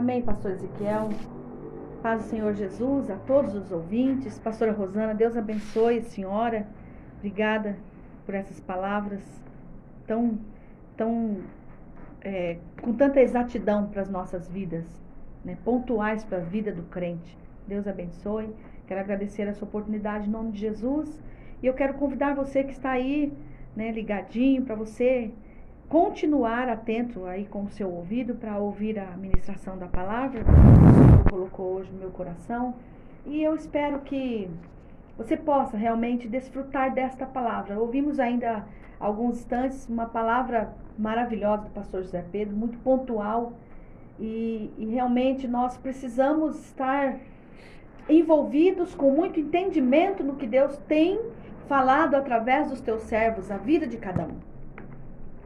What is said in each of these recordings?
Amém, pastor Ezequiel. Paz do Senhor Jesus a todos os ouvintes. Pastora Rosana, Deus abençoe a senhora. Obrigada por essas palavras tão, tão é, com tanta exatidão para as nossas vidas, né? pontuais para a vida do crente. Deus abençoe. Quero agradecer essa oportunidade em nome de Jesus. E eu quero convidar você que está aí, né, ligadinho, para você continuar atento aí com o seu ouvido para ouvir a ministração da palavra que o Senhor colocou hoje no meu coração. E eu espero que você possa realmente desfrutar desta palavra. Ouvimos ainda alguns instantes uma palavra maravilhosa do pastor José Pedro, muito pontual. E, e realmente nós precisamos estar envolvidos com muito entendimento no que Deus tem falado através dos teus servos, a vida de cada um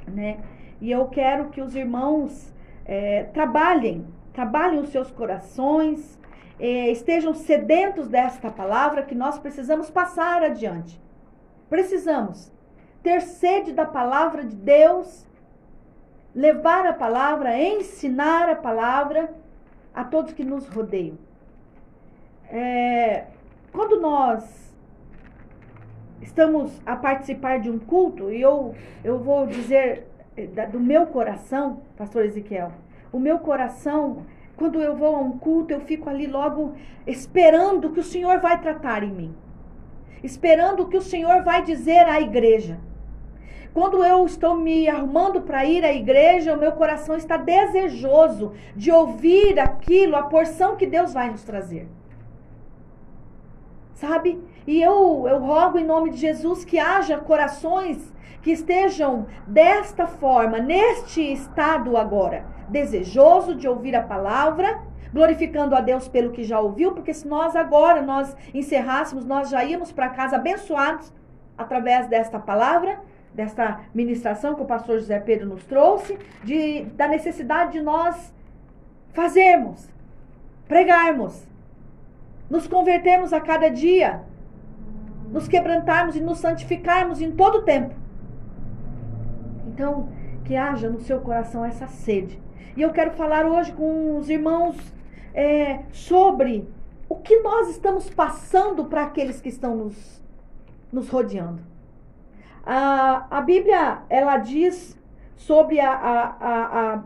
né? E eu quero que os irmãos é, trabalhem, trabalhem os seus corações, é, estejam sedentos desta palavra que nós precisamos passar adiante. Precisamos ter sede da palavra de Deus, levar a palavra, ensinar a palavra a todos que nos rodeiam. É, quando nós estamos a participar de um culto, e eu, eu vou dizer eh, do meu coração, pastor Ezequiel, o meu coração, quando eu vou a um culto, eu fico ali logo esperando que o Senhor vai tratar em mim. Esperando que o Senhor vai dizer à igreja. Quando eu estou me arrumando para ir à igreja, o meu coração está desejoso de ouvir aquilo, a porção que Deus vai nos trazer. Sabe? E eu, eu rogo em nome de Jesus que haja corações que estejam desta forma, neste estado agora, desejoso de ouvir a palavra, glorificando a Deus pelo que já ouviu, porque se nós agora nós encerrássemos, nós já íamos para casa abençoados através desta palavra, desta ministração que o pastor José Pedro nos trouxe, de, da necessidade de nós fazermos, pregarmos, nos convertermos a cada dia, nos quebrantarmos e nos santificarmos em todo o tempo. Então, que haja no seu coração essa sede. E eu quero falar hoje com os irmãos é, sobre o que nós estamos passando para aqueles que estão nos, nos rodeando. A, a Bíblia, ela diz sobre a, a, a,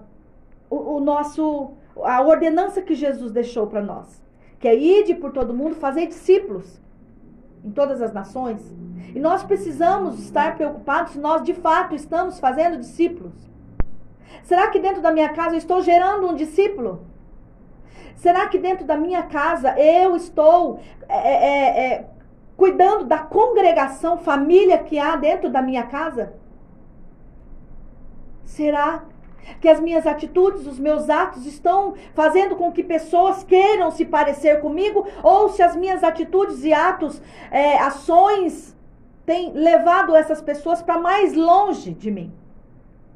o, o nosso, a ordenança que Jesus deixou para nós que é ide por todo mundo, fazer discípulos em todas as nações. E nós precisamos estar preocupados se nós de fato estamos fazendo discípulos. Será que dentro da minha casa eu estou gerando um discípulo? Será que dentro da minha casa eu estou é, é, é, cuidando da congregação, família que há dentro da minha casa? Será que as minhas atitudes, os meus atos estão fazendo com que pessoas queiram se parecer comigo, ou se as minhas atitudes e atos, é, ações, têm levado essas pessoas para mais longe de mim.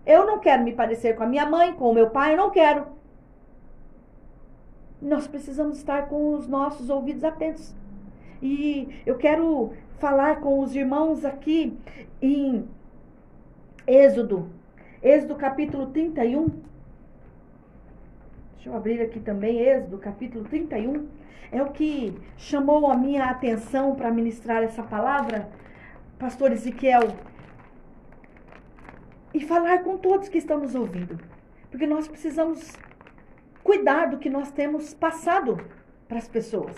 Eu não quero me parecer com a minha mãe, com o meu pai, eu não quero. Nós precisamos estar com os nossos ouvidos atentos. E eu quero falar com os irmãos aqui em Êxodo Êxodo capítulo 31. Deixa eu abrir aqui também, Êxodo capítulo 31. É o que chamou a minha atenção para ministrar essa palavra, pastor Ezequiel. E falar com todos que estão nos ouvindo. Porque nós precisamos cuidar do que nós temos passado para as pessoas.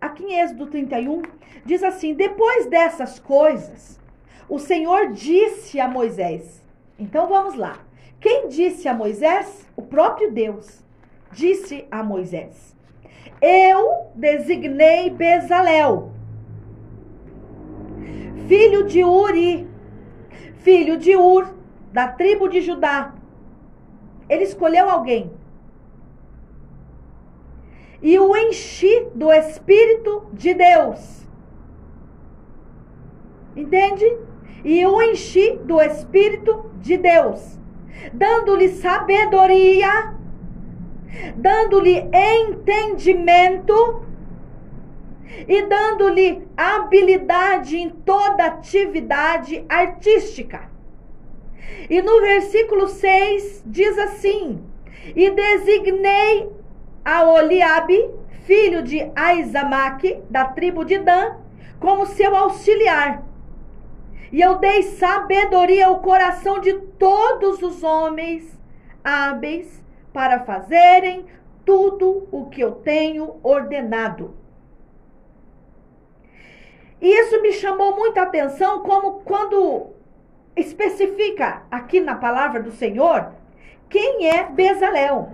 Aqui em Êxodo 31, diz assim: Depois dessas coisas, o Senhor disse a Moisés: então vamos lá. Quem disse a Moisés? O próprio Deus disse a Moisés: Eu designei Bezalel, filho de Uri, filho de Ur, da tribo de Judá. Ele escolheu alguém. E o enchi do Espírito de Deus. Entende? E o enchi do Espírito de Deus, dando-lhe sabedoria, dando-lhe entendimento e dando-lhe habilidade em toda atividade artística. E no versículo 6 diz assim: E designei a Oliabe, filho de Aizamaque, da tribo de Dan, como seu auxiliar. E eu dei sabedoria ao coração de todos os homens hábeis para fazerem tudo o que eu tenho ordenado. E isso me chamou muita atenção, como quando especifica aqui na palavra do Senhor quem é Bezalel.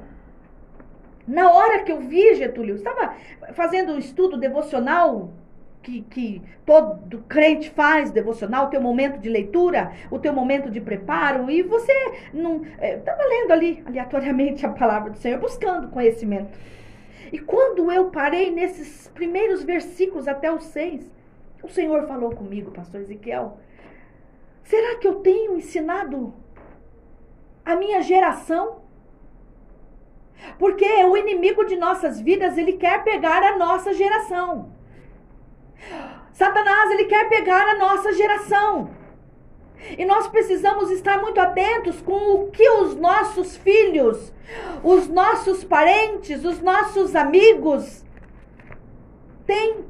Na hora que eu vi, Getúlio, estava fazendo um estudo devocional que, que todo crente faz, devocional, o teu momento de leitura, o teu momento de preparo, e você não estava é, lendo ali aleatoriamente a palavra do Senhor, buscando conhecimento. E quando eu parei nesses primeiros versículos até os seis, o Senhor falou comigo, pastor Ezequiel. Será que eu tenho ensinado a minha geração? Porque o inimigo de nossas vidas, ele quer pegar a nossa geração. Satanás, ele quer pegar a nossa geração. E nós precisamos estar muito atentos com o que os nossos filhos, os nossos parentes, os nossos amigos têm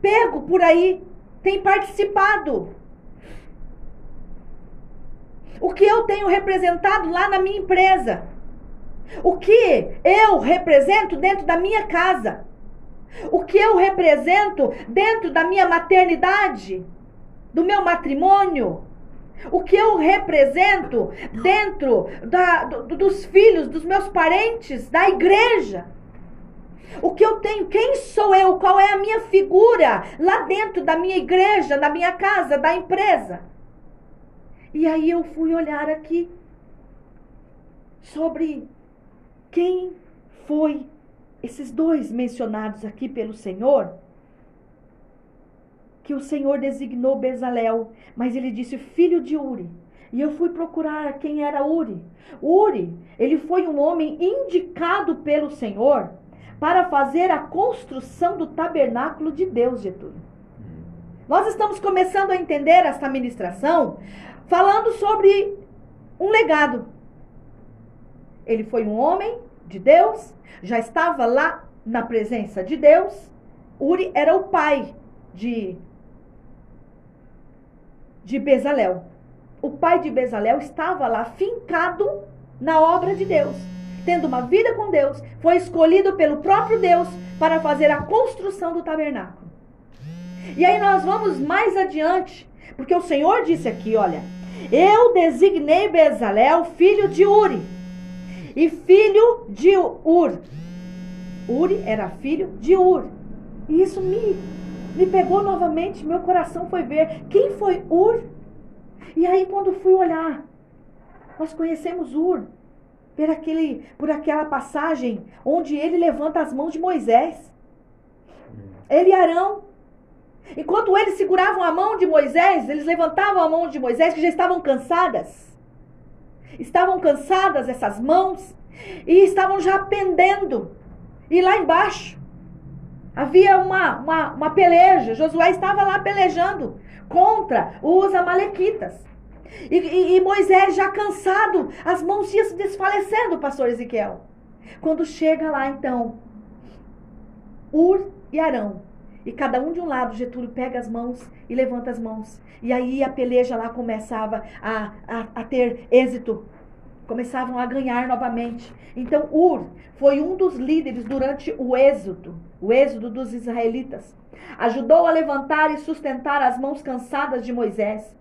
pego por aí, tem participado. O que eu tenho representado lá na minha empresa. O que eu represento dentro da minha casa. O que eu represento dentro da minha maternidade, do meu matrimônio. O que eu represento dentro da, do, dos filhos, dos meus parentes, da igreja. O que eu tenho, quem sou eu, qual é a minha figura lá dentro da minha igreja, da minha casa, da empresa. E aí eu fui olhar aqui sobre quem foi esses dois mencionados aqui pelo Senhor. Que o Senhor designou Bezalel, mas ele disse filho de Uri. E eu fui procurar quem era Uri. Uri, ele foi um homem indicado pelo Senhor para fazer a construção do tabernáculo de Deus, Getúlio. Nós estamos começando a entender esta ministração falando sobre um legado. Ele foi um homem de Deus, já estava lá na presença de Deus. Uri era o pai de de Bezalel. O pai de Bezalel estava lá fincado na obra de Deus tendo uma vida com Deus, foi escolhido pelo próprio Deus para fazer a construção do tabernáculo. E aí nós vamos mais adiante, porque o Senhor disse aqui, olha, eu designei Bezalel filho de Uri e filho de Ur. Uri era filho de Ur. E isso me, me pegou novamente, meu coração foi ver quem foi Ur. E aí quando fui olhar, nós conhecemos Ur por, aquele, por aquela passagem onde ele levanta as mãos de Moisés. Ele e Arão. Enquanto eles seguravam a mão de Moisés, eles levantavam a mão de Moisés, que já estavam cansadas. Estavam cansadas essas mãos e estavam já pendendo. E lá embaixo havia uma, uma, uma peleja. Josué estava lá pelejando contra os amalequitas. E, e, e, Moisés já cansado, as mãos iam se desfalecendo, pastor Ezequiel. Quando chega lá, então, Ur e Arão. E cada um de um lado, Getúlio pega as mãos e levanta as mãos. E aí a peleja lá começava a, a, a ter êxito. Começavam a ganhar novamente. Então Ur foi um dos líderes durante o êxodo, o êxodo dos israelitas. Ajudou a levantar e sustentar as mãos cansadas de Moisés.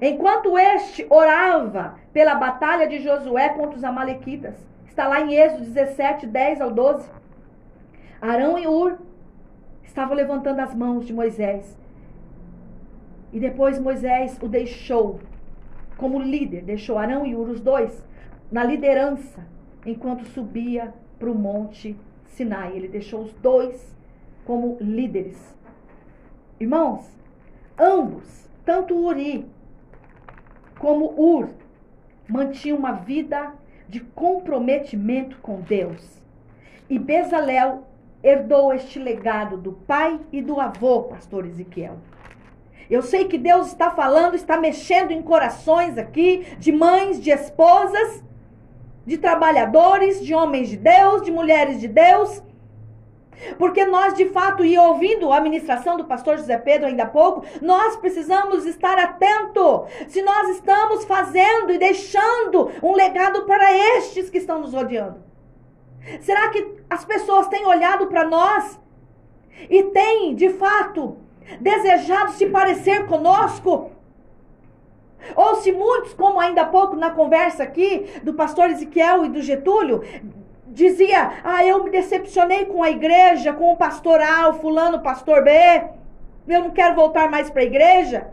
Enquanto este orava pela batalha de Josué contra os Amalequitas, está lá em Êxodo 17, 10 ao 12. Arão e Ur estavam levantando as mãos de Moisés. E depois Moisés o deixou como líder, deixou Arão e Ur, os dois, na liderança, enquanto subia para o monte Sinai. Ele deixou os dois como líderes. Irmãos, ambos, tanto Uri como Ur, mantinha uma vida de comprometimento com Deus. E Bezalel herdou este legado do pai e do avô, pastor Ezequiel. Eu sei que Deus está falando, está mexendo em corações aqui, de mães, de esposas, de trabalhadores, de homens de Deus, de mulheres de Deus. Porque nós, de fato, e ouvindo a ministração do pastor José Pedro ainda há pouco, nós precisamos estar atento se nós estamos fazendo e deixando um legado para estes que estão nos rodeando. Será que as pessoas têm olhado para nós e têm, de fato, desejado se parecer conosco? Ou se muitos, como ainda há pouco na conversa aqui do pastor Ezequiel e do Getúlio, dizia: Ah, eu me decepcionei com a igreja, com o pastor A, o fulano, o pastor B. Eu não quero voltar mais para a igreja.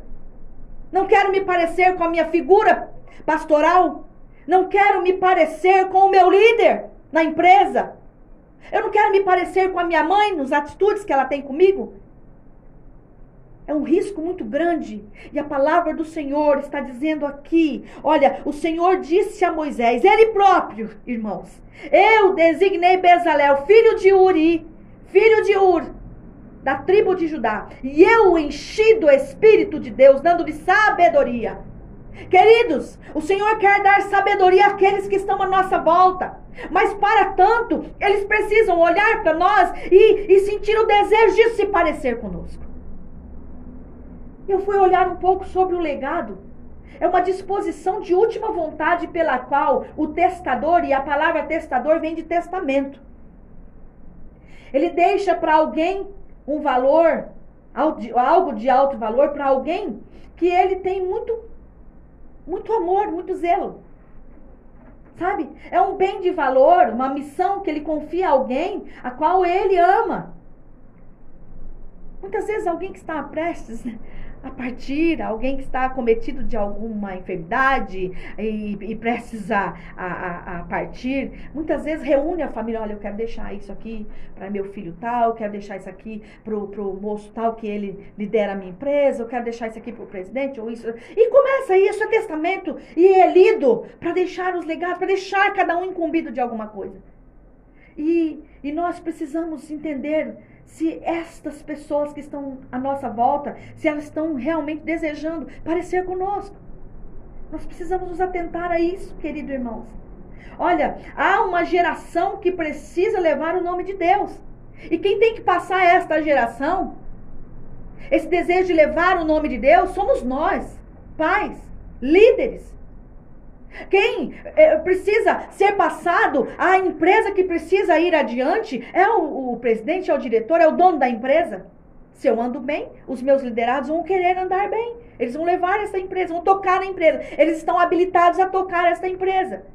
Não quero me parecer com a minha figura pastoral. Não quero me parecer com o meu líder na empresa. Eu não quero me parecer com a minha mãe nas atitudes que ela tem comigo. É um risco muito grande. E a palavra do Senhor está dizendo aqui: olha, o Senhor disse a Moisés, ele próprio, irmãos, eu designei Bezalel, filho de Uri, filho de Ur, da tribo de Judá, e eu enchi do Espírito de Deus, dando-lhe sabedoria. Queridos, o Senhor quer dar sabedoria àqueles que estão à nossa volta. Mas para tanto, eles precisam olhar para nós e, e sentir o desejo de se parecer conosco. Eu fui olhar um pouco sobre o legado. É uma disposição de última vontade pela qual o testador, e a palavra testador vem de testamento. Ele deixa para alguém um valor, algo de alto valor, para alguém que ele tem muito, muito amor, muito zelo. Sabe? É um bem de valor, uma missão que ele confia a alguém a qual ele ama. Muitas vezes alguém que está prestes a partir, alguém que está cometido de alguma enfermidade e, e precisa a, a, a, partir, muitas vezes reúne a família, olha, eu quero deixar isso aqui para meu filho tal, quero deixar isso aqui para o moço tal que ele lidera a minha empresa, eu quero deixar isso aqui para o presidente, ou isso. E começa isso, é testamento, e é lido para deixar os legados, para deixar cada um incumbido de alguma coisa. E, e nós precisamos entender se estas pessoas que estão à nossa volta, se elas estão realmente desejando parecer conosco. Nós precisamos nos atentar a isso, querido irmãos. Olha, há uma geração que precisa levar o nome de Deus. E quem tem que passar esta geração, esse desejo de levar o nome de Deus, somos nós, pais, líderes. Quem é, precisa ser passado, a empresa que precisa ir adiante, é o, o presidente, é o diretor, é o dono da empresa. Se eu ando bem, os meus liderados vão querer andar bem. Eles vão levar essa empresa, vão tocar na empresa. Eles estão habilitados a tocar essa empresa.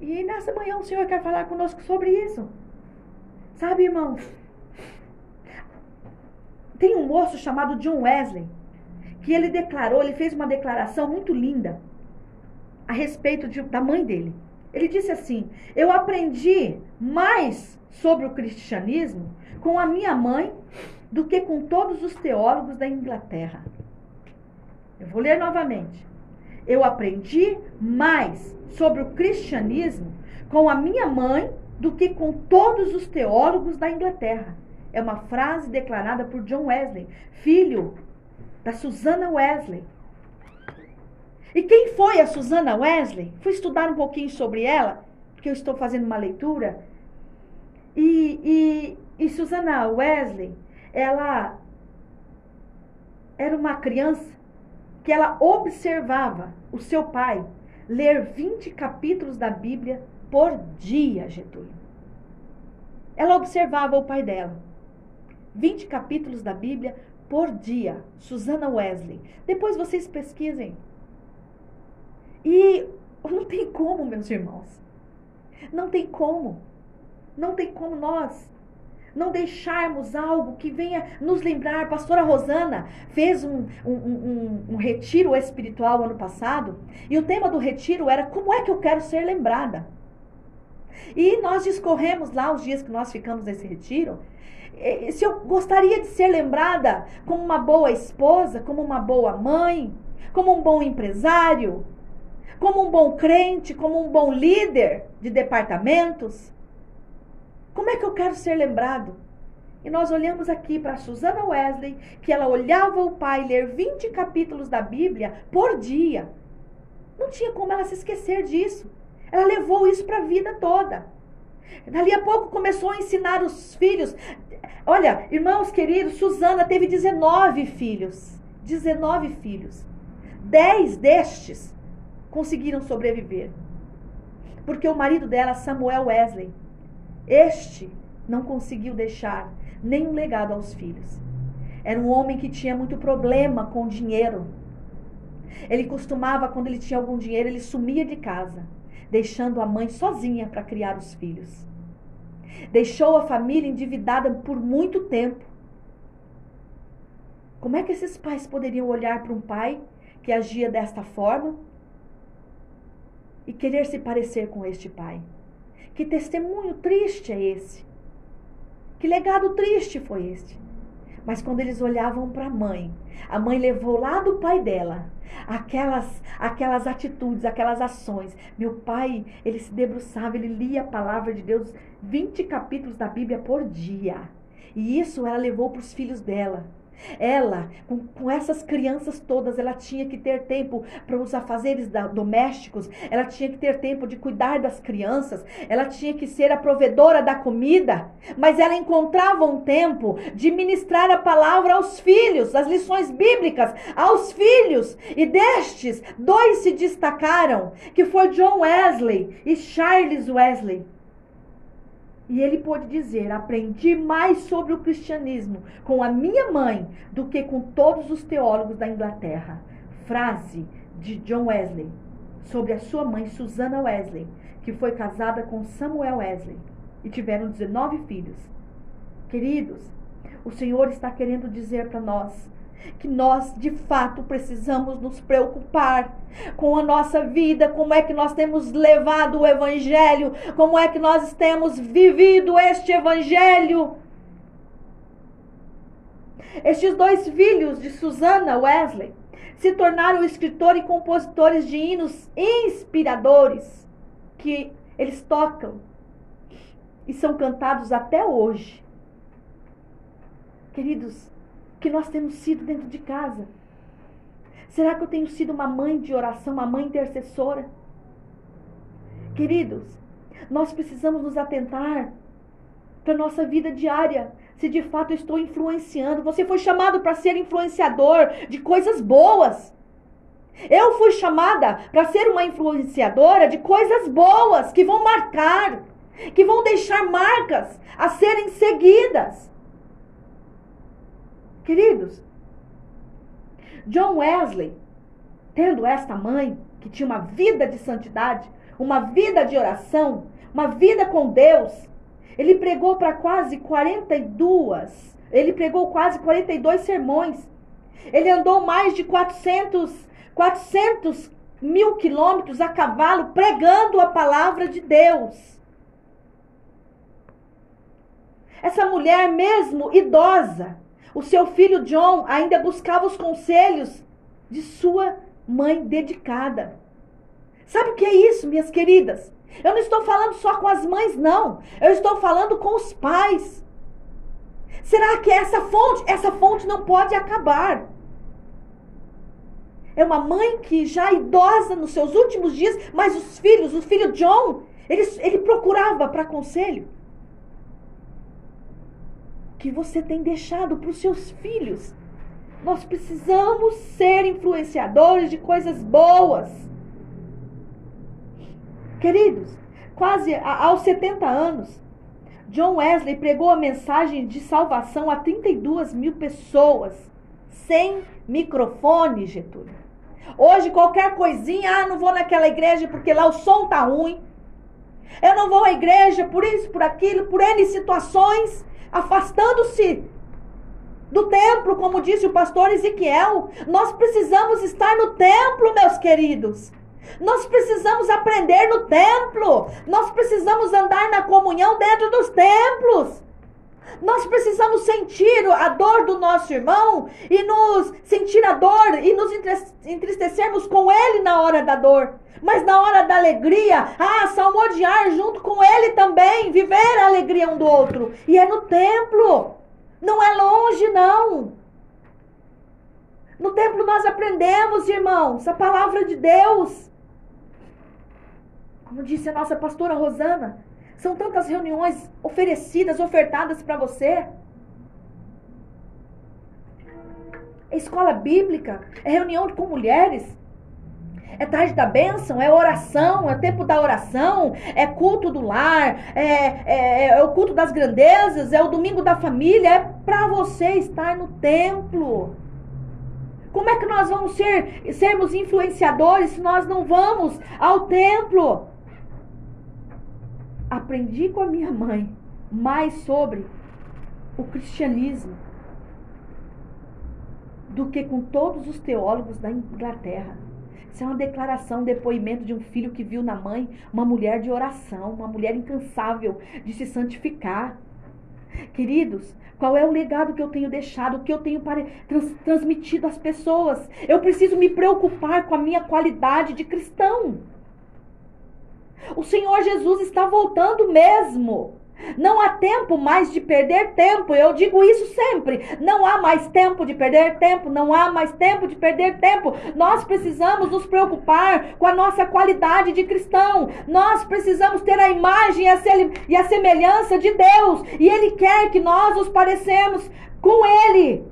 E nessa manhã o Senhor quer falar conosco sobre isso. Sabe, irmãos? Tem um moço chamado John Wesley que ele declarou, ele fez uma declaração muito linda a respeito de, da mãe dele. Ele disse assim: Eu aprendi mais sobre o cristianismo com a minha mãe do que com todos os teólogos da Inglaterra. Eu vou ler novamente. Eu aprendi mais sobre o cristianismo com a minha mãe do que com todos os teólogos da Inglaterra. É uma frase declarada por John Wesley, filho da Susana Wesley. E quem foi a Susana Wesley? Fui estudar um pouquinho sobre ela, porque eu estou fazendo uma leitura. E, e, e Susana Wesley, ela era uma criança que ela observava o seu pai ler 20 capítulos da Bíblia por dia, Getúlio. Ela observava o pai dela. 20 capítulos da Bíblia por dia. Susana Wesley. Depois vocês pesquisem. E não tem como, meus irmãos. Não tem como. Não tem como nós não deixarmos algo que venha nos lembrar. Pastora Rosana fez um, um, um, um, retiro espiritual ano passado e o tema do retiro era como é que eu quero ser lembrada. E nós discorremos lá os dias que nós ficamos nesse retiro se eu gostaria de ser lembrada como uma boa esposa, como uma boa mãe, como um bom empresário, como um bom crente, como um bom líder de departamentos. Como é que eu quero ser lembrado? E nós olhamos aqui para Susana Wesley, que ela olhava o pai ler 20 capítulos da Bíblia por dia. Não tinha como ela se esquecer disso. Ela levou isso para a vida toda. Dali a pouco começou a ensinar os filhos. Olha, irmãos queridos, Susana teve 19 filhos. 19 filhos. Dez destes conseguiram sobreviver. Porque o marido dela, Samuel Wesley, este não conseguiu deixar nenhum legado aos filhos. Era um homem que tinha muito problema com dinheiro. Ele costumava, quando ele tinha algum dinheiro, ele sumia de casa, deixando a mãe sozinha para criar os filhos. Deixou a família endividada por muito tempo. Como é que esses pais poderiam olhar para um pai que agia desta forma e querer se parecer com este pai? Que testemunho triste é esse? Que legado triste foi este? Mas quando eles olhavam para a mãe, a mãe levou lá do pai dela aquelas aquelas atitudes, aquelas ações. Meu pai, ele se debruçava, ele lia a palavra de Deus, 20 capítulos da Bíblia por dia. E isso ela levou para os filhos dela. Ela, com, com essas crianças todas, ela tinha que ter tempo para os afazeres da, domésticos, ela tinha que ter tempo de cuidar das crianças, ela tinha que ser a provedora da comida, mas ela encontrava um tempo de ministrar a palavra aos filhos, as lições bíblicas aos filhos. E destes, dois se destacaram, que foi John Wesley e Charles Wesley. E ele pôde dizer: aprendi mais sobre o cristianismo com a minha mãe do que com todos os teólogos da Inglaterra. Frase de John Wesley sobre a sua mãe, Susana Wesley, que foi casada com Samuel Wesley e tiveram 19 filhos. Queridos, o Senhor está querendo dizer para nós que nós de fato precisamos nos preocupar com a nossa vida, como é que nós temos levado o evangelho, como é que nós temos vivido este evangelho. Estes dois filhos de Susana Wesley se tornaram escritores e compositores de hinos inspiradores que eles tocam e são cantados até hoje. Queridos, que nós temos sido dentro de casa? Será que eu tenho sido uma mãe de oração, uma mãe intercessora? Queridos, nós precisamos nos atentar para a nossa vida diária. Se de fato eu estou influenciando. Você foi chamado para ser influenciador de coisas boas. Eu fui chamada para ser uma influenciadora de coisas boas que vão marcar, que vão deixar marcas a serem seguidas. Queridos, John Wesley, tendo esta mãe, que tinha uma vida de santidade, uma vida de oração, uma vida com Deus, ele pregou para quase 42, ele pregou quase 42 sermões. Ele andou mais de 400, 400 mil quilômetros a cavalo pregando a palavra de Deus. Essa mulher, mesmo idosa, o seu filho John ainda buscava os conselhos de sua mãe dedicada. Sabe o que é isso, minhas queridas? Eu não estou falando só com as mães, não. Eu estou falando com os pais. Será que essa fonte, essa fonte não pode acabar? É uma mãe que já idosa nos seus últimos dias, mas os filhos, o filho John, ele, ele procurava para conselho que você tem deixado para os seus filhos. Nós precisamos ser influenciadores de coisas boas. Queridos, quase aos 70 anos, John Wesley pregou a mensagem de salvação a 32 mil pessoas, sem microfone, Getúlio. Hoje, qualquer coisinha, ah, não vou naquela igreja porque lá o som tá ruim. Eu não vou à igreja por isso, por aquilo, por N situações afastando-se do templo, como disse o pastor Ezequiel. Nós precisamos estar no templo, meus queridos. Nós precisamos aprender no templo. Nós precisamos andar na comunhão dentro dos templos. Nós precisamos sentir a dor do nosso irmão e nos sentir a dor e nos entristecermos com ele na hora da dor. Mas na hora da alegria, ah, salmodiar junto com ele também, viver a alegria um do outro. E é no templo. Não é longe, não. No templo nós aprendemos, irmãos, a palavra de Deus. Como disse a nossa pastora Rosana, são tantas reuniões oferecidas, ofertadas para você. É escola bíblica, é reunião com mulheres, é tarde da bênção, é oração, é tempo da oração, é culto do lar, é, é, é o culto das grandezas, é o domingo da família, é para você estar no templo. Como é que nós vamos ser, sermos influenciadores se nós não vamos ao templo? Aprendi com a minha mãe mais sobre o cristianismo do que com todos os teólogos da Inglaterra. Isso é uma declaração, um depoimento de um filho que viu na mãe uma mulher de oração, uma mulher incansável de se santificar. Queridos, qual é o legado que eu tenho deixado, o que eu tenho trans, transmitido às pessoas? Eu preciso me preocupar com a minha qualidade de cristão. O Senhor Jesus está voltando mesmo. Não há tempo mais de perder tempo. Eu digo isso sempre. Não há mais tempo de perder tempo. Não há mais tempo de perder tempo. Nós precisamos nos preocupar com a nossa qualidade de cristão. Nós precisamos ter a imagem e a semelhança de Deus. E Ele quer que nós nos parecemos com Ele.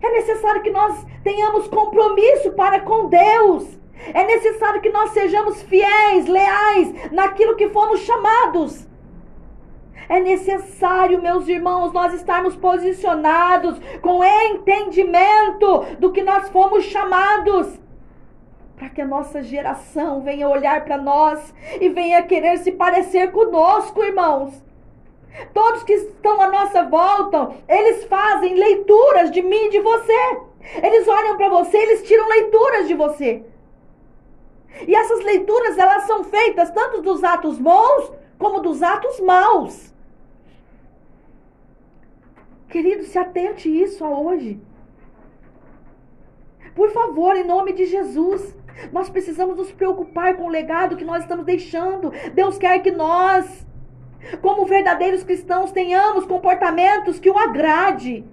É necessário que nós tenhamos compromisso para com Deus. É necessário que nós sejamos fiéis, leais naquilo que fomos chamados. É necessário, meus irmãos, nós estarmos posicionados com entendimento do que nós fomos chamados. Para que a nossa geração venha olhar para nós e venha querer se parecer conosco, irmãos. Todos que estão à nossa volta, eles fazem leituras de mim e de você. Eles olham para você, eles tiram leituras de você. E essas leituras, elas são feitas tanto dos atos bons como dos atos maus. Querido, se atente isso a hoje. Por favor, em nome de Jesus. Nós precisamos nos preocupar com o legado que nós estamos deixando. Deus quer que nós, como verdadeiros cristãos, tenhamos comportamentos que o agrade.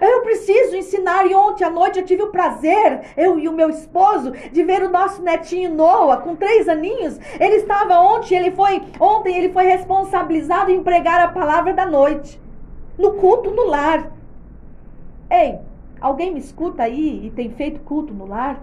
Eu preciso ensinar. E ontem à noite eu tive o prazer, eu e o meu esposo, de ver o nosso netinho Noah, com três aninhos. Ele estava ontem, ele foi ontem ele foi responsabilizado em pregar a palavra da noite no culto no lar. Ei, alguém me escuta aí e tem feito culto no lar?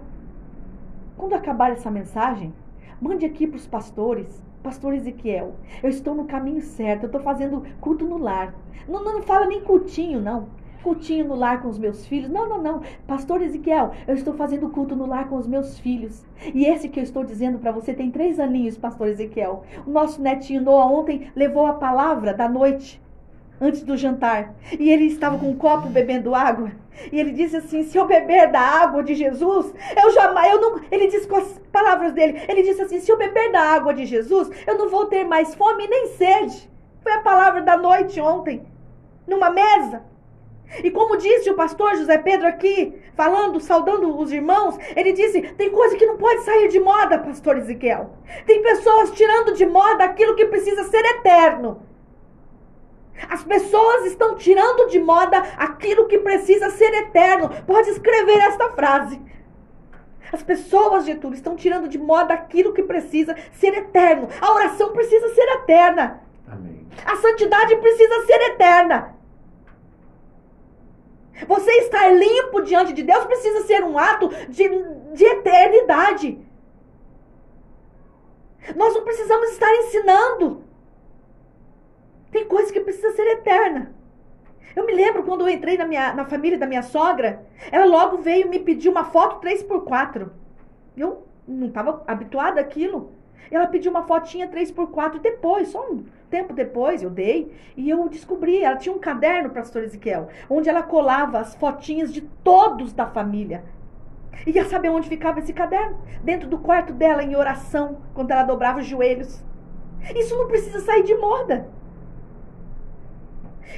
Quando acabar essa mensagem, mande aqui para os pastores. Pastor Ezequiel, eu estou no caminho certo, eu estou fazendo culto no lar. Não, não, não fala nem cultinho, não cultinho no lar com os meus filhos. Não, não, não. Pastor Ezequiel, eu estou fazendo culto no lar com os meus filhos. E esse que eu estou dizendo para você tem três aninhos, Pastor Ezequiel. O nosso netinho Noah ontem levou a palavra da noite, antes do jantar. E ele estava com um copo bebendo água. E ele disse assim: se eu beber da água de Jesus, eu jamais, eu não. Ele disse com as palavras dele: ele disse assim: se eu beber da água de Jesus, eu não vou ter mais fome nem sede. Foi a palavra da noite ontem, numa mesa. E como disse o pastor José Pedro aqui, falando, saudando os irmãos, ele disse: tem coisa que não pode sair de moda, pastor Ezequiel. Tem pessoas tirando de moda aquilo que precisa ser eterno. As pessoas estão tirando de moda aquilo que precisa ser eterno. Pode escrever esta frase. As pessoas, Getúlio, estão tirando de moda aquilo que precisa ser eterno. A oração precisa ser eterna. Amém. A santidade precisa ser eterna. Você estar limpo diante de Deus precisa ser um ato de, de eternidade. Nós não precisamos estar ensinando. Tem coisa que precisa ser eterna. Eu me lembro quando eu entrei na, minha, na família da minha sogra, ela logo veio me pedir uma foto 3x4. Eu não estava habituada àquilo. Ela pediu uma fotinha 3x4 depois, só um tempo depois eu dei e eu descobri, ela tinha um caderno, pastor Ezequiel, onde ela colava as fotinhas de todos da família. E ia saber onde ficava esse caderno? Dentro do quarto dela, em oração, quando ela dobrava os joelhos. Isso não precisa sair de moda.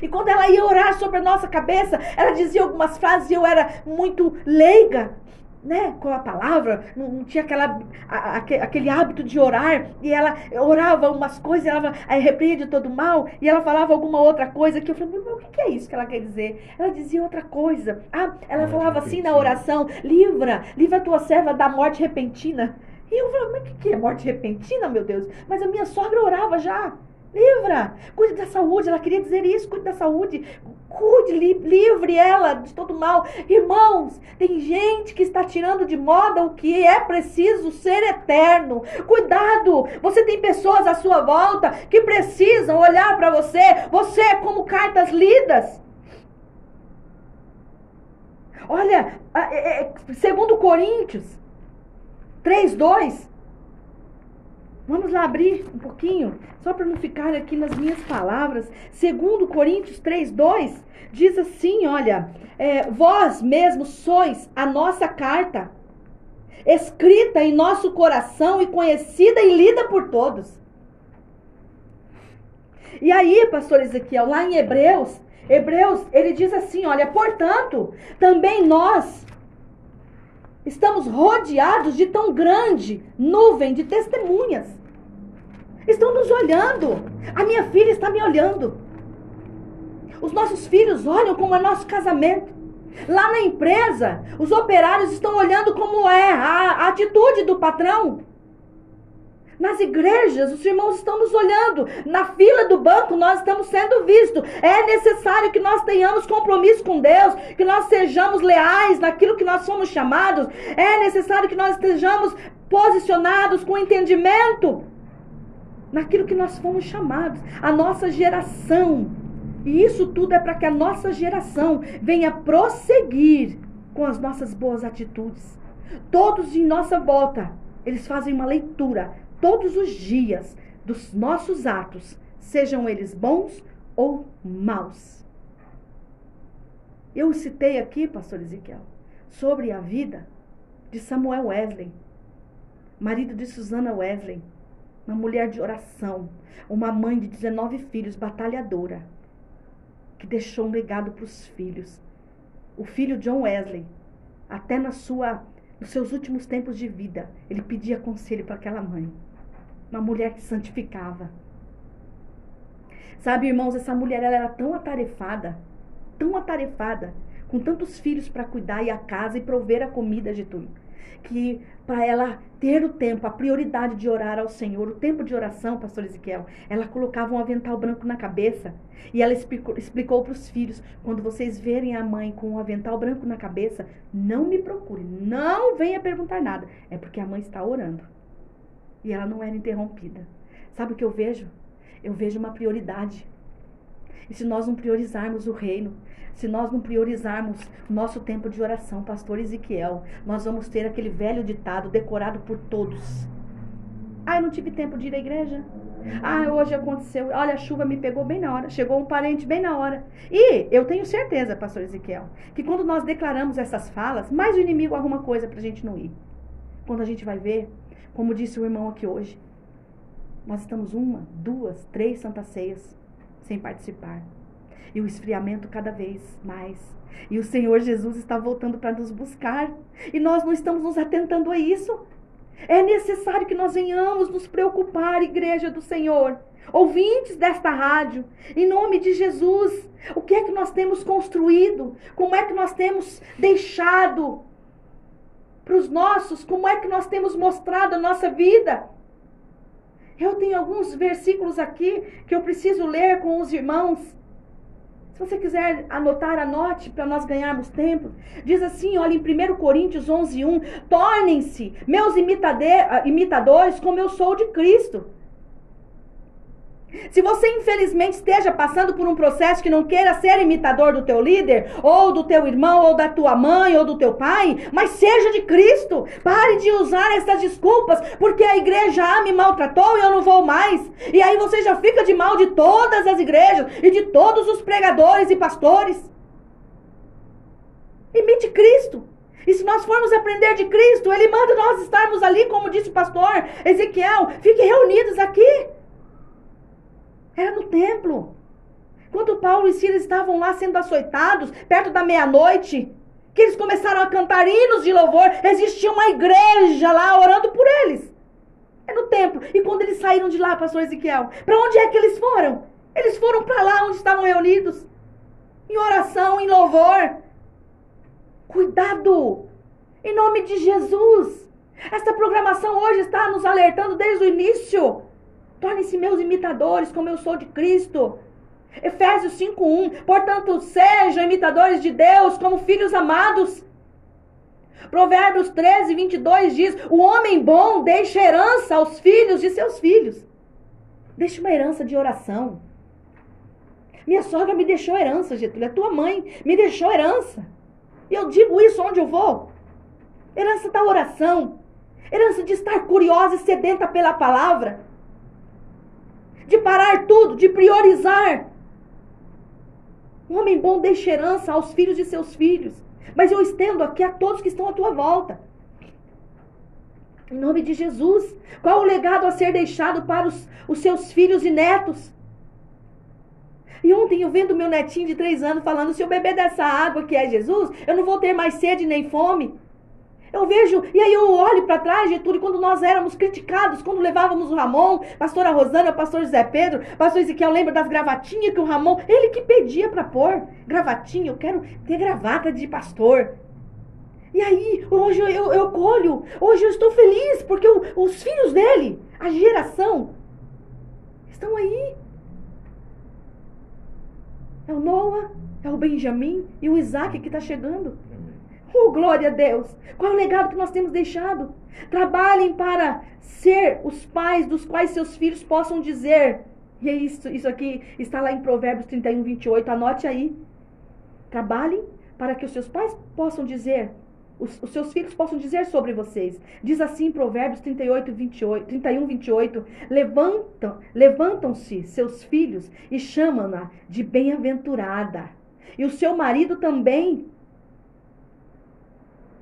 E quando ela ia orar sobre a nossa cabeça, ela dizia algumas frases e eu era muito leiga. Né, com a palavra, não, não tinha aquela, a, a, aquele hábito de orar, e ela orava umas coisas, ela aí repreende todo mal, e ela falava alguma outra coisa que eu falei, mas o que é isso que ela quer dizer? Ela dizia outra coisa. Ah, ela falava assim na oração, livra, livra a tua serva da morte repentina. E eu falei, mas o que, que é morte repentina, meu Deus? Mas a minha sogra orava já. Livra, cuide da saúde. Ela queria dizer isso, cuide da saúde. Cuide, li, livre ela de todo mal. Irmãos, tem gente que está tirando de moda o que é preciso ser eterno. Cuidado, você tem pessoas à sua volta que precisam olhar para você. Você é como cartas lidas. Olha, é, é, segundo Coríntios 3, 2. Vamos lá abrir um pouquinho, só para não ficar aqui nas minhas palavras. Segundo Coríntios 3, 2, diz assim, olha, é, vós mesmos sois a nossa carta, escrita em nosso coração e conhecida e lida por todos. E aí, pastor Ezequiel, lá em Hebreus, Hebreus, ele diz assim, olha, portanto, também nós, Estamos rodeados de tão grande nuvem de testemunhas. Estão nos olhando. A minha filha está me olhando. Os nossos filhos olham como é nosso casamento. Lá na empresa, os operários estão olhando como é a, a atitude do patrão. Nas igrejas, os irmãos estão nos olhando. Na fila do banco, nós estamos sendo vistos. É necessário que nós tenhamos compromisso com Deus, que nós sejamos leais naquilo que nós somos chamados. É necessário que nós estejamos posicionados com entendimento naquilo que nós fomos chamados. A nossa geração. E isso tudo é para que a nossa geração venha prosseguir com as nossas boas atitudes. Todos em nossa volta, eles fazem uma leitura todos os dias dos nossos atos, sejam eles bons ou maus. Eu citei aqui, pastor Ezequiel, sobre a vida de Samuel Wesley, marido de Susana Wesley, uma mulher de oração, uma mãe de 19 filhos, batalhadora, que deixou um legado para os filhos. O filho John Wesley, até na sua, nos seus últimos tempos de vida, ele pedia conselho para aquela mãe uma mulher que santificava. Sabe, irmãos, essa mulher ela era tão atarefada, tão atarefada, com tantos filhos para cuidar e a casa e prover a comida de tudo, que para ela ter o tempo, a prioridade de orar ao Senhor, o tempo de oração, pastor Ezequiel, ela colocava um avental branco na cabeça e ela explicou, explicou para os filhos: quando vocês verem a mãe com um avental branco na cabeça, não me procure, não venha perguntar nada, é porque a mãe está orando e ela não era interrompida. Sabe o que eu vejo? Eu vejo uma prioridade. E se nós não priorizarmos o reino, se nós não priorizarmos nosso tempo de oração, pastor Ezequiel, nós vamos ter aquele velho ditado decorado por todos. Ah, eu não tive tempo de ir à igreja. Ah, hoje aconteceu. Olha, a chuva me pegou bem na hora. Chegou um parente bem na hora. E eu tenho certeza, pastor Ezequiel, que quando nós declaramos essas falas, mais o inimigo arruma coisa para a gente não ir. Quando a gente vai ver, como disse o irmão aqui hoje, nós estamos uma, duas, três santas ceias sem participar. E o esfriamento cada vez mais. E o Senhor Jesus está voltando para nos buscar. E nós não estamos nos atentando a isso. É necessário que nós venhamos nos preocupar, igreja do Senhor. Ouvintes desta rádio, em nome de Jesus, o que é que nós temos construído? Como é que nós temos deixado para os nossos, como é que nós temos mostrado a nossa vida. Eu tenho alguns versículos aqui que eu preciso ler com os irmãos. Se você quiser anotar, anote para nós ganharmos tempo. Diz assim, olha em 1 Coríntios 11, 1. Tornem-se meus imitadores como eu sou de Cristo. Se você infelizmente esteja passando por um processo que não queira ser imitador do teu líder, ou do teu irmão, ou da tua mãe, ou do teu pai, mas seja de Cristo. Pare de usar essas desculpas, porque a igreja A me maltratou e eu não vou mais. E aí você já fica de mal de todas as igrejas e de todos os pregadores e pastores. Imite Cristo. E se nós formos aprender de Cristo, Ele manda nós estarmos ali, como disse o pastor Ezequiel, fiquem reunidos aqui. Era no templo. Quando Paulo e Silas estavam lá sendo açoitados, perto da meia-noite, que eles começaram a cantar hinos de louvor, existia uma igreja lá orando por eles. É no templo. E quando eles saíram de lá, pastor Ezequiel, para onde é que eles foram? Eles foram para lá onde estavam reunidos, em oração, em louvor. Cuidado! Em nome de Jesus. Esta programação hoje está nos alertando desde o início. Tornem-se meus imitadores, como eu sou de Cristo. Efésios 5:1. Portanto, sejam imitadores de Deus como filhos amados. Provérbios 13, 22 diz: O homem bom deixa herança aos filhos de seus filhos. Deixa uma herança de oração. Minha sogra me deixou herança, Getúlio. A tua mãe me deixou herança. E eu digo isso onde eu vou. Herança da oração. Herança de estar curiosa e sedenta pela palavra. De parar tudo, de priorizar. Um homem bom deixa herança aos filhos de seus filhos. Mas eu estendo aqui a todos que estão à tua volta. Em nome de Jesus. Qual o legado a ser deixado para os, os seus filhos e netos? E ontem eu vendo meu netinho de três anos falando: se eu beber dessa água que é Jesus, eu não vou ter mais sede nem fome. Eu vejo, e aí eu olho para trás, Getúlio, quando nós éramos criticados, quando levávamos o Ramon, pastora Rosana, pastor José Pedro, pastor Ezequiel, lembra das gravatinhas que o Ramon, ele que pedia para pôr gravatinha, eu quero ter gravata de pastor. E aí, hoje eu, eu, eu colho, hoje eu estou feliz, porque o, os filhos dele, a geração, estão aí. É o Noah, é o Benjamin e o Isaac que está chegando. Oh, glória a Deus! Qual é o legado que nós temos deixado? Trabalhem para ser os pais dos quais seus filhos possam dizer. E é isso, isso aqui está lá em Provérbios 31, 28. Anote aí. Trabalhem para que os seus pais possam dizer, os, os, seus filhos possam dizer sobre vocês. Diz assim em Provérbios 38, 28, 31, 28. Levantam, levantam-se seus filhos e chamam-na de bem-aventurada. E o seu marido também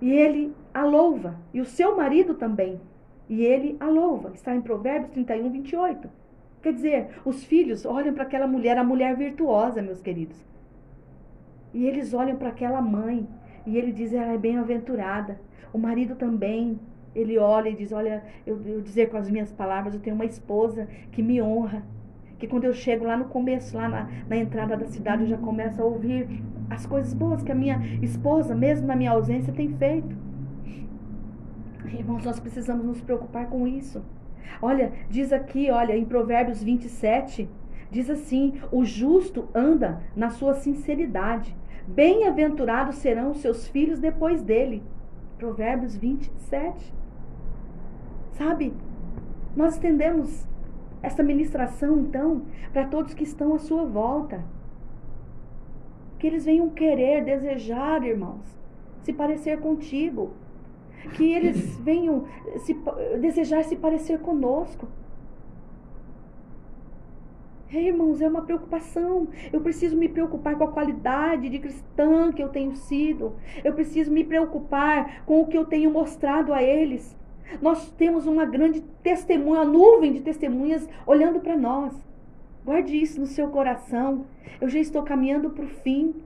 e ele a louva, e o seu marido também, e ele a louva. Está em Provérbios 31, 28. Quer dizer, os filhos olham para aquela mulher, a mulher virtuosa, meus queridos. E eles olham para aquela mãe, e ele diz, ela é bem-aventurada. O marido também, ele olha e diz, olha, eu, eu dizer com as minhas palavras, eu tenho uma esposa que me honra, que quando eu chego lá no começo, lá na, na entrada da cidade, eu já começo a ouvir as coisas boas que a minha esposa, mesmo na minha ausência, tem feito. Irmãos, nós precisamos nos preocupar com isso. Olha, diz aqui, olha, em Provérbios 27, diz assim: o justo anda na sua sinceridade. Bem-aventurados serão os seus filhos depois dele. Provérbios 27. Sabe? Nós estendemos essa ministração, então, para todos que estão à sua volta. Que eles venham querer, desejar, irmãos, se parecer contigo. Que eles venham se, desejar se parecer conosco. Hey, irmãos, é uma preocupação. Eu preciso me preocupar com a qualidade de cristã que eu tenho sido. Eu preciso me preocupar com o que eu tenho mostrado a eles. Nós temos uma grande testemunha, uma nuvem de testemunhas olhando para nós. Guarde isso no seu coração. Eu já estou caminhando para o fim.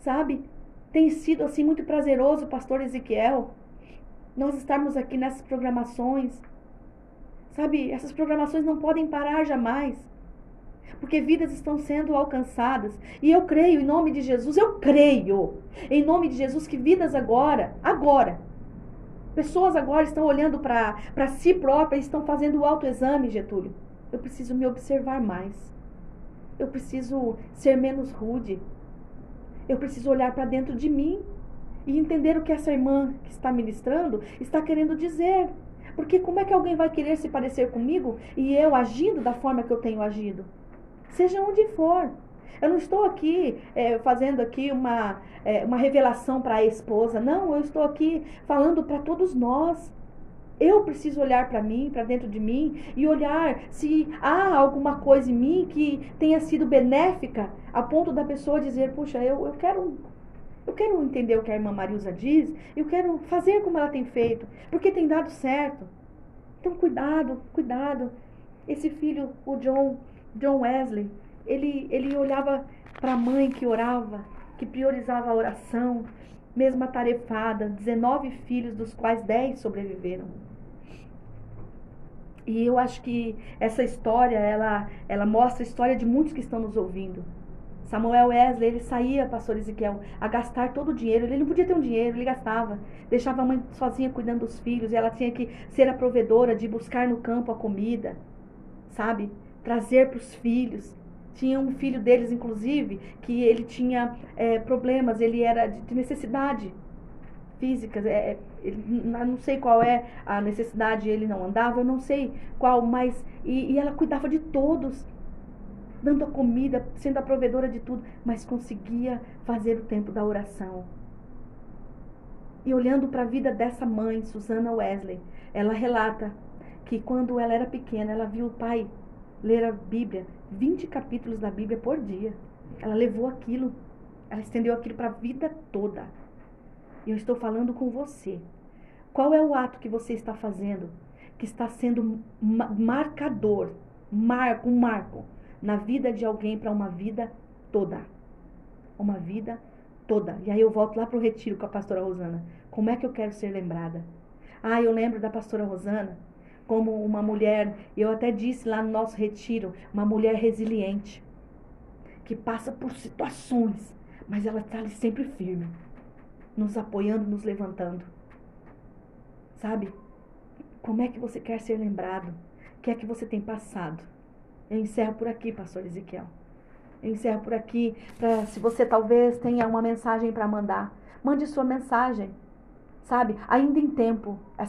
Sabe? Tem sido assim muito prazeroso, pastor Ezequiel, nós estarmos aqui nessas programações. Sabe, essas programações não podem parar jamais. Porque vidas estão sendo alcançadas. E eu creio, em nome de Jesus, eu creio, em nome de Jesus, que vidas agora, agora, Pessoas agora estão olhando para si próprias, estão fazendo o autoexame, Getúlio. Eu preciso me observar mais. Eu preciso ser menos rude. Eu preciso olhar para dentro de mim e entender o que essa irmã que está ministrando está querendo dizer. Porque como é que alguém vai querer se parecer comigo e eu agindo da forma que eu tenho agido? Seja onde for. Eu não estou aqui é, fazendo aqui uma, é, uma revelação para a esposa. Não, eu estou aqui falando para todos nós. Eu preciso olhar para mim, para dentro de mim, e olhar se há alguma coisa em mim que tenha sido benéfica, a ponto da pessoa dizer, puxa, eu, eu quero. Eu quero entender o que a irmã Marilza diz, eu quero fazer como ela tem feito, porque tem dado certo. Então, cuidado, cuidado. Esse filho, o John, John Wesley, ele, ele olhava para a mãe que orava, que priorizava a oração, mesmo atarefada, 19 filhos, dos quais 10 sobreviveram. E eu acho que essa história, ela, ela mostra a história de muitos que estão nos ouvindo. Samuel Wesley, ele saía, pastor Ezequiel, a gastar todo o dinheiro. Ele não podia ter um dinheiro, ele gastava. Deixava a mãe sozinha cuidando dos filhos. E ela tinha que ser a provedora de buscar no campo a comida, sabe? Trazer para os filhos. Tinha um filho deles, inclusive, que ele tinha é, problemas, ele era de necessidade físicas. É, ele, não sei qual é a necessidade, ele não andava, eu não sei qual, mas. E, e ela cuidava de todos, dando a comida, sendo a provedora de tudo, mas conseguia fazer o tempo da oração. E olhando para a vida dessa mãe, Susana Wesley, ela relata que quando ela era pequena, ela viu o pai ler a Bíblia, 20 capítulos da Bíblia por dia. Ela levou aquilo, ela estendeu aquilo para a vida toda. Eu estou falando com você. Qual é o ato que você está fazendo que está sendo marcador, marco, um marco na vida de alguém para uma vida toda? Uma vida toda. E aí eu volto lá para o retiro com a pastora Rosana. Como é que eu quero ser lembrada? Ah, eu lembro da pastora Rosana como uma mulher, eu até disse lá no nosso retiro, uma mulher resiliente, que passa por situações, mas ela está ali sempre firme, nos apoiando, nos levantando. Sabe? Como é que você quer ser lembrado? O que é que você tem passado? Eu encerro por aqui, pastor Ezequiel. Eu encerro por aqui, para se você talvez tenha uma mensagem para mandar, mande sua mensagem, sabe? Ainda em tempo.